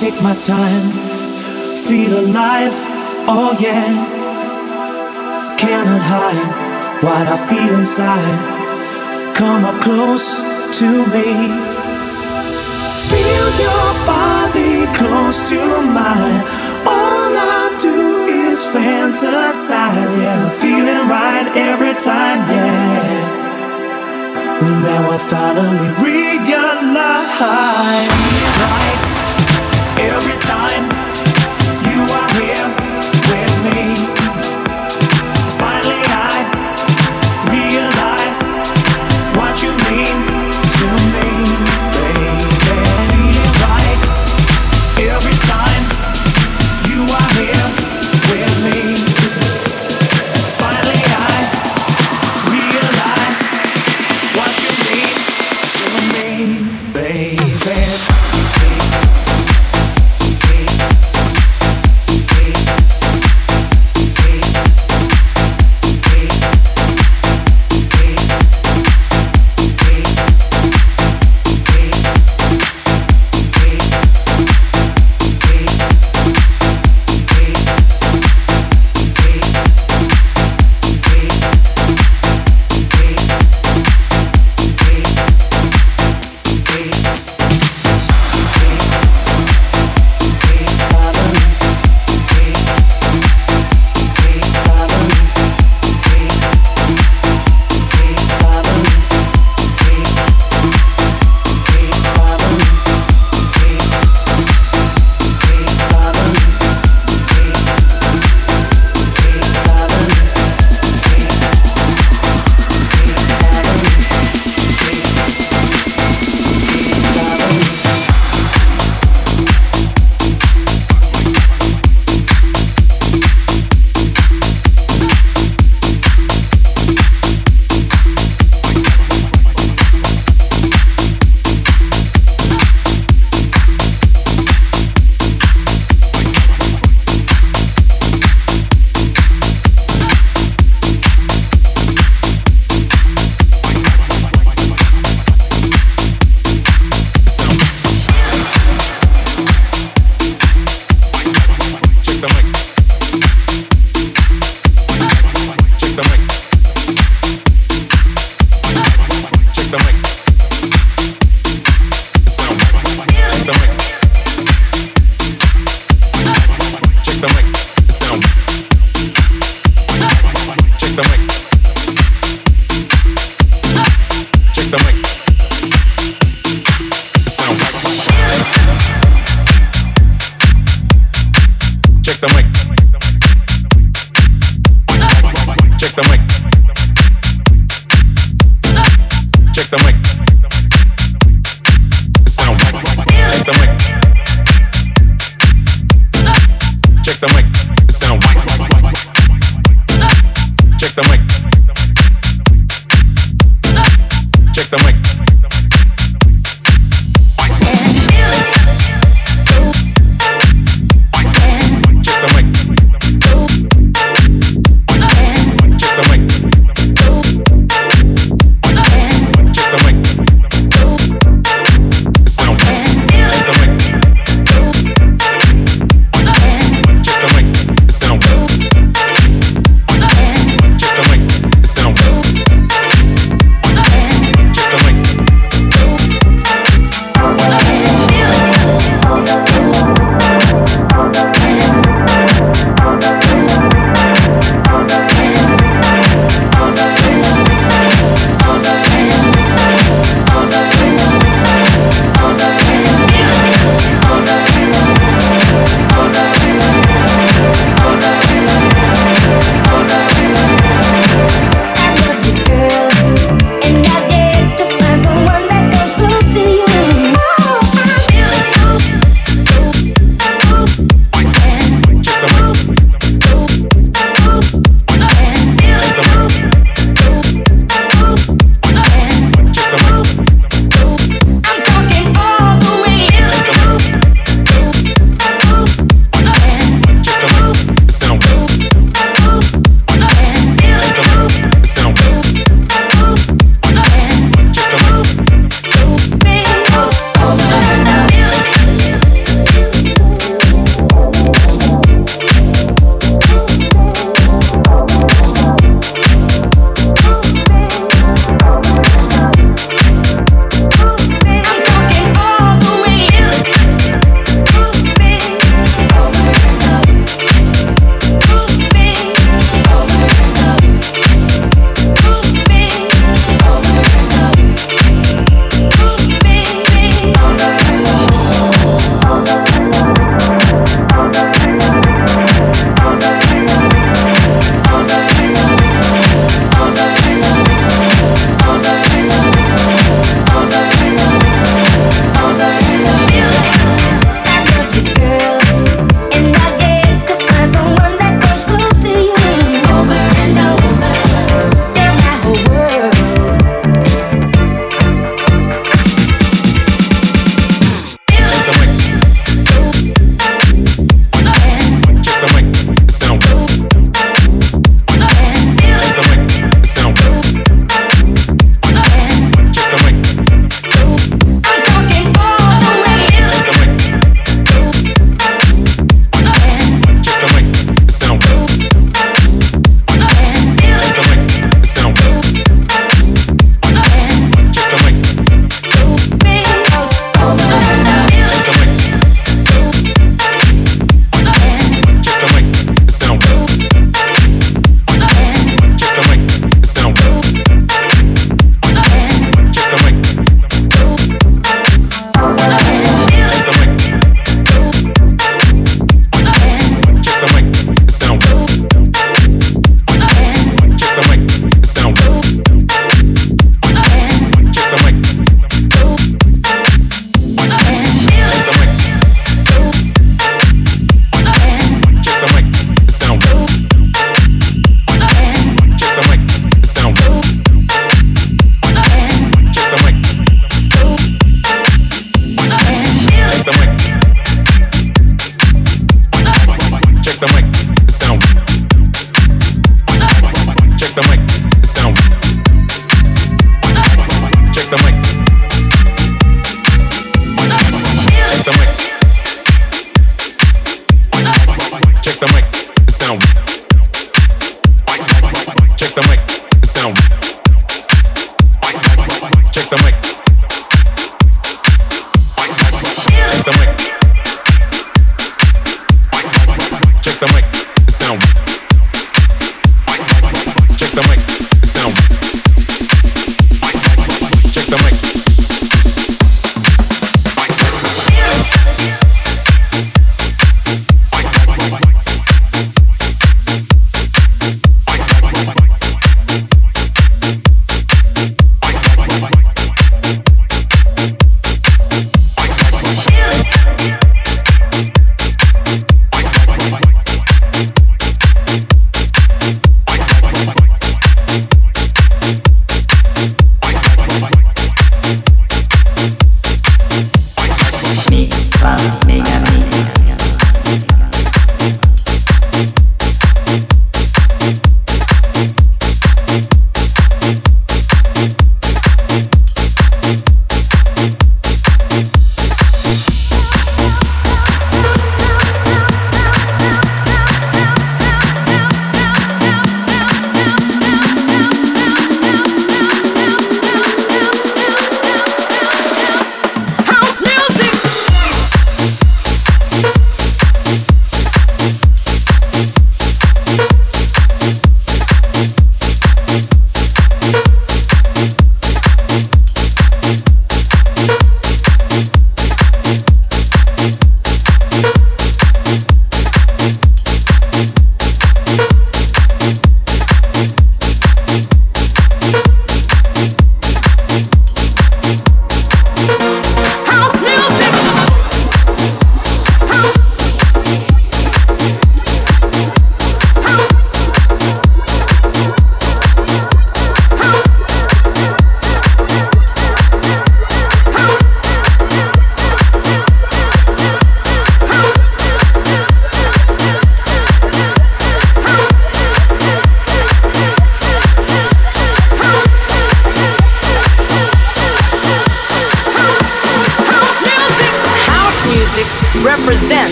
take my time, feel alive, oh yeah. Cannot hide what I feel inside. Come up close to me. Feel your body close to mine. All I do is fantasize, yeah. Feeling right every time, yeah. Now I finally realize every time you are here with me.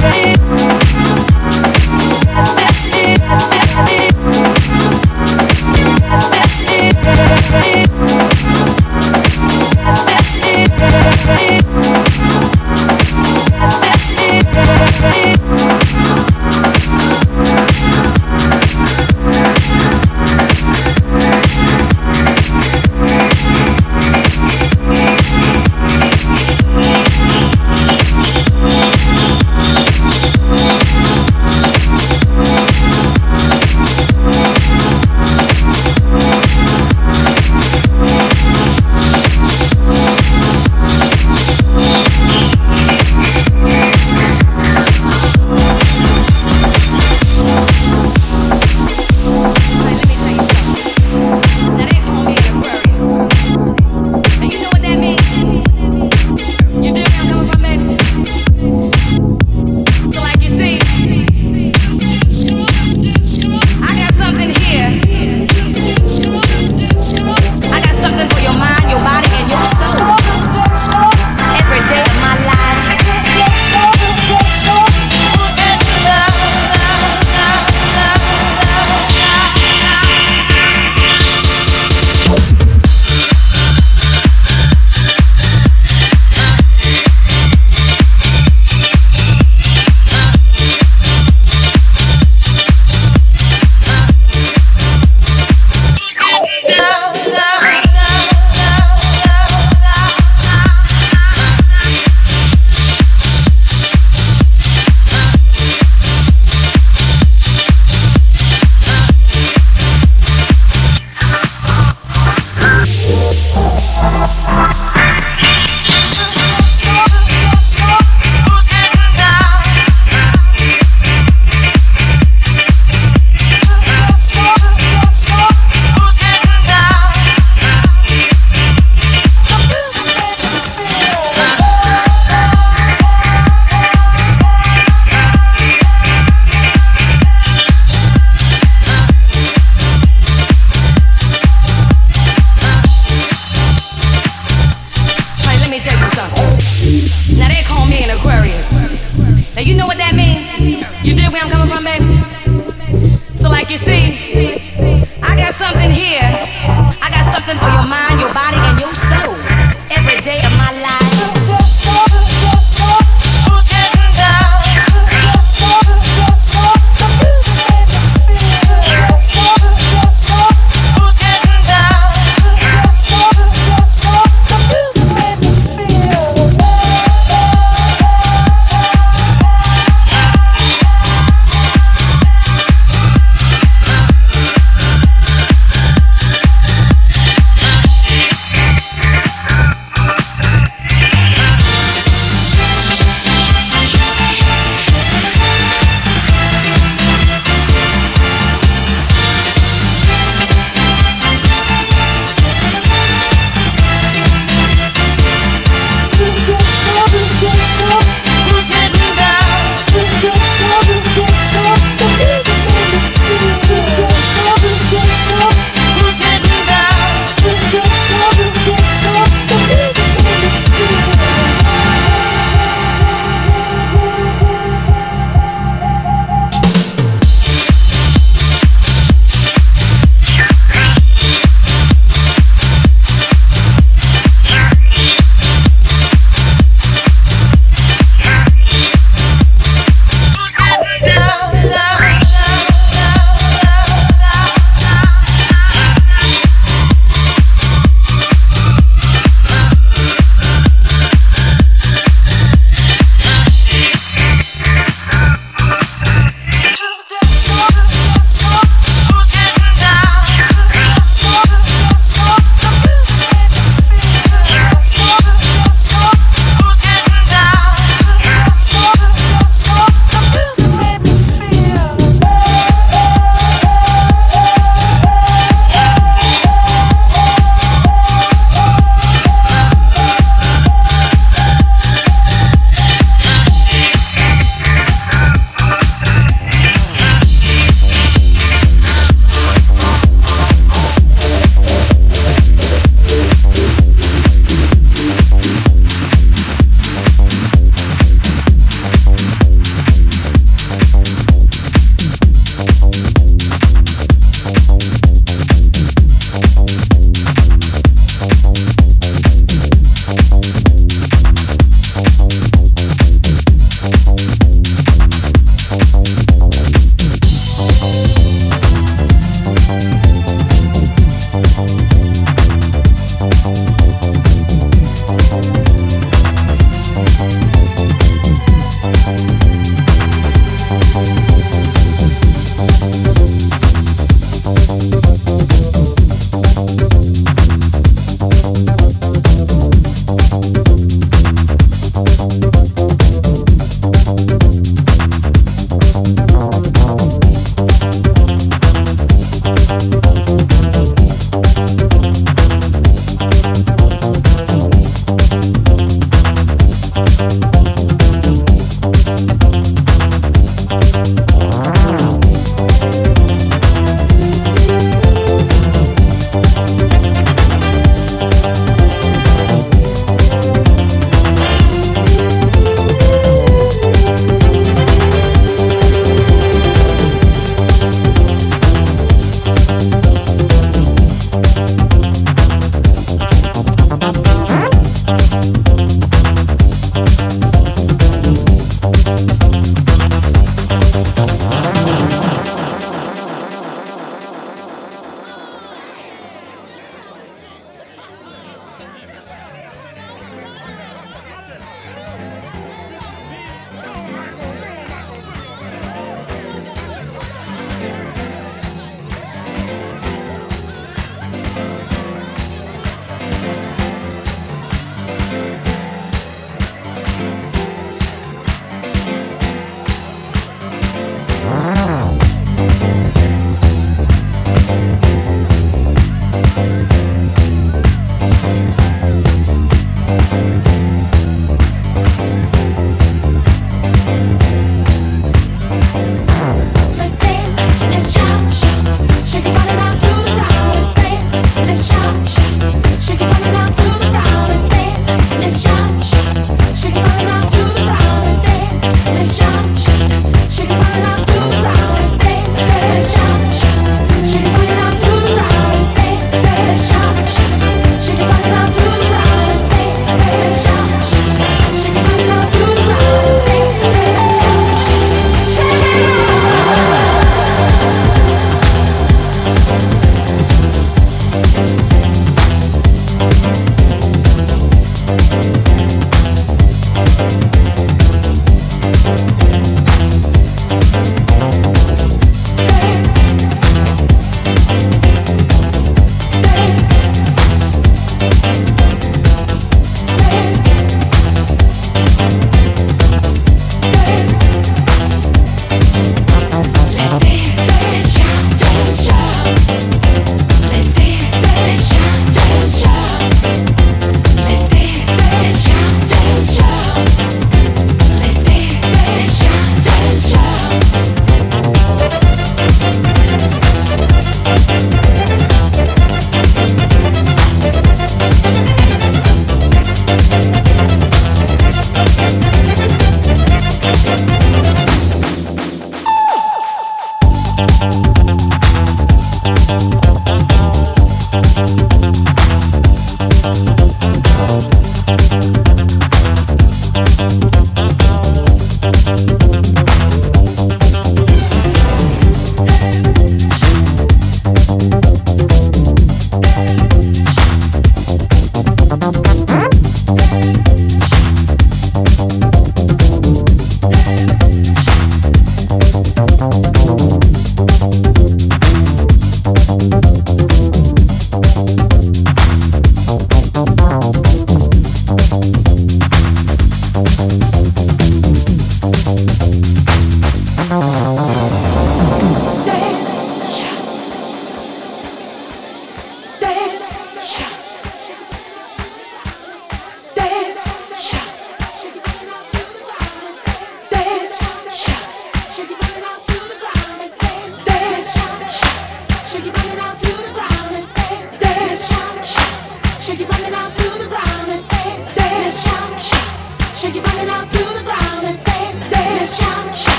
baby.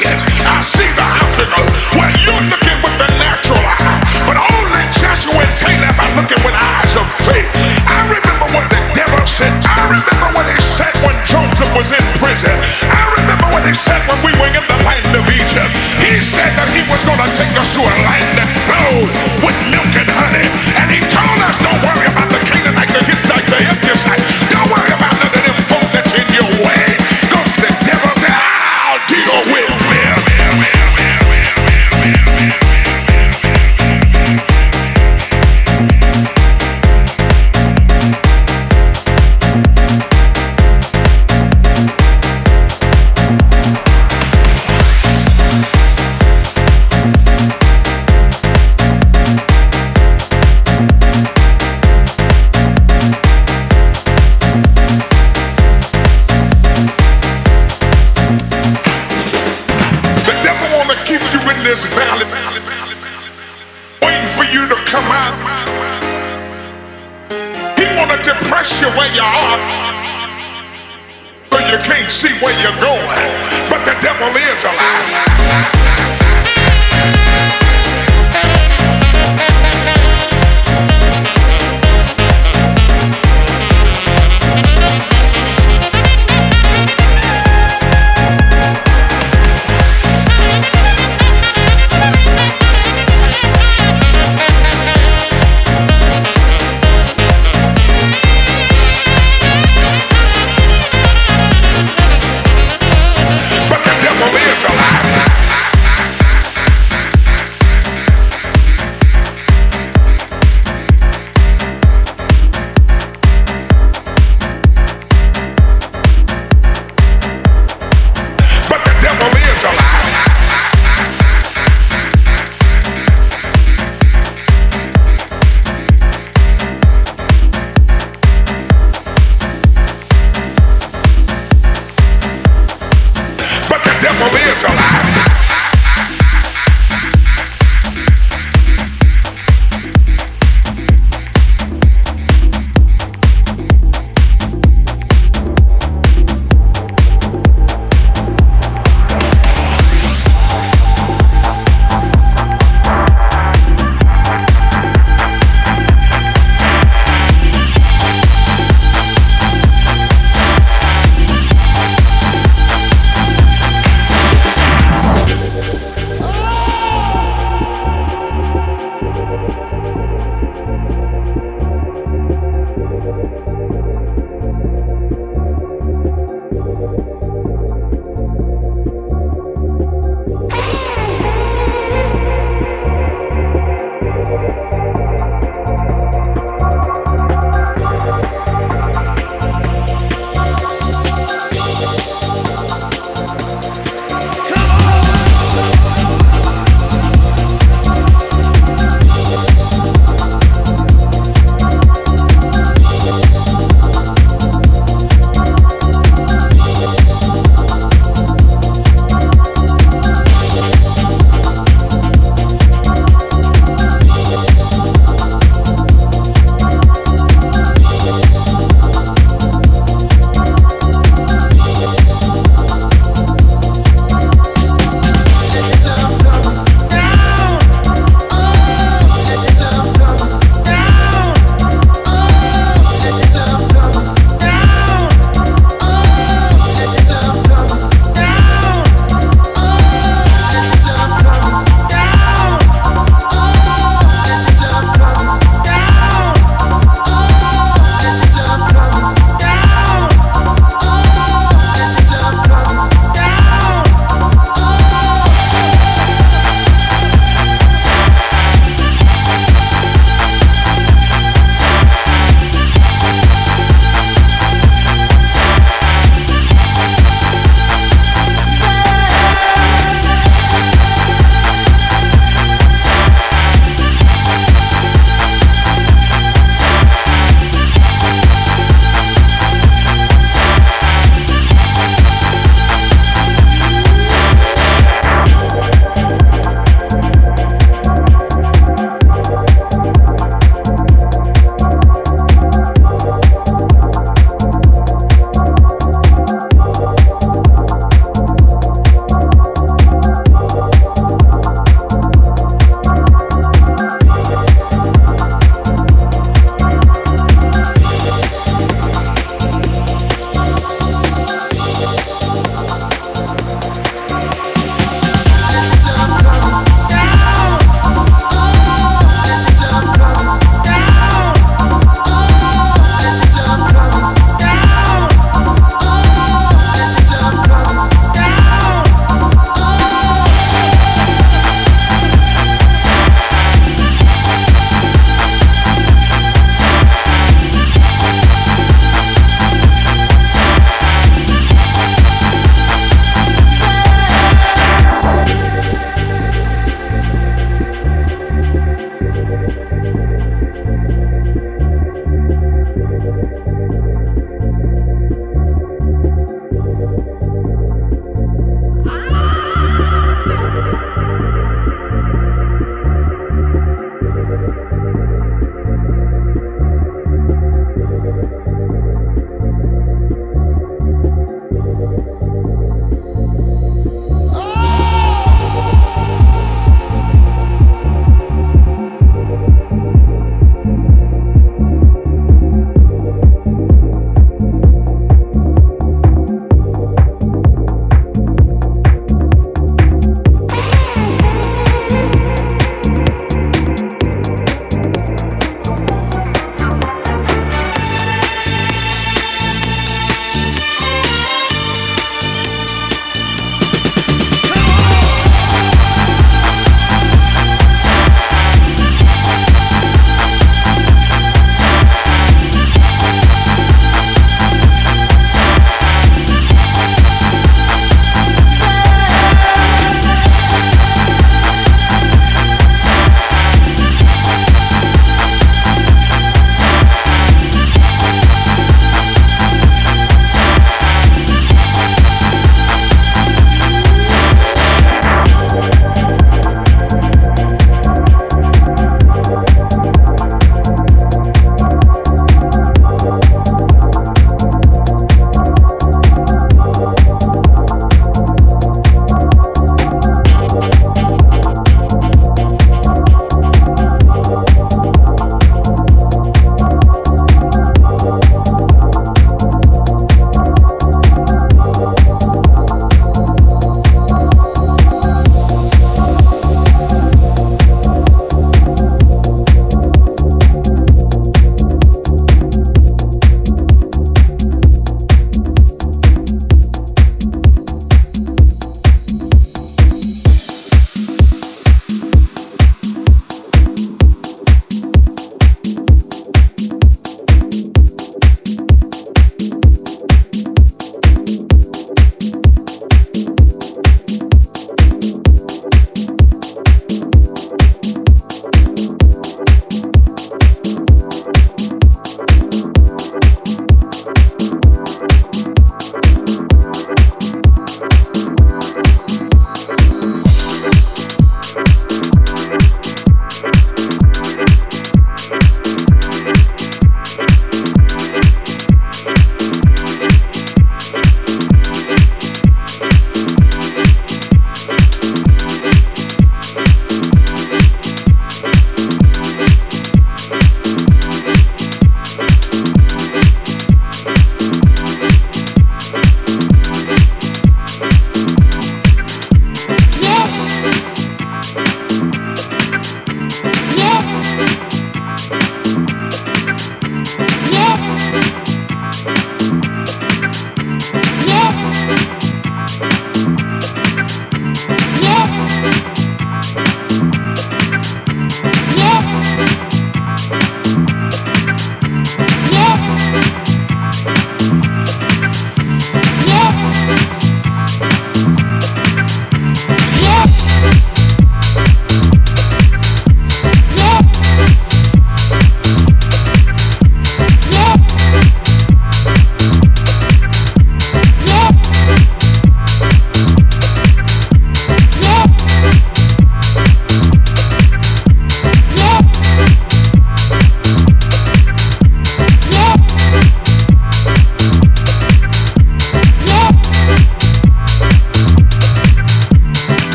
I see the obstacle where you're looking with the natural eye, but only Joshua and Caleb are looking with eyes of faith. I remember what the devil said. I remember what he said when Joseph was in prison. I remember what he said when we were in the land of Egypt. He said that he was going to take us to a land that flowed with milk and honey. And he told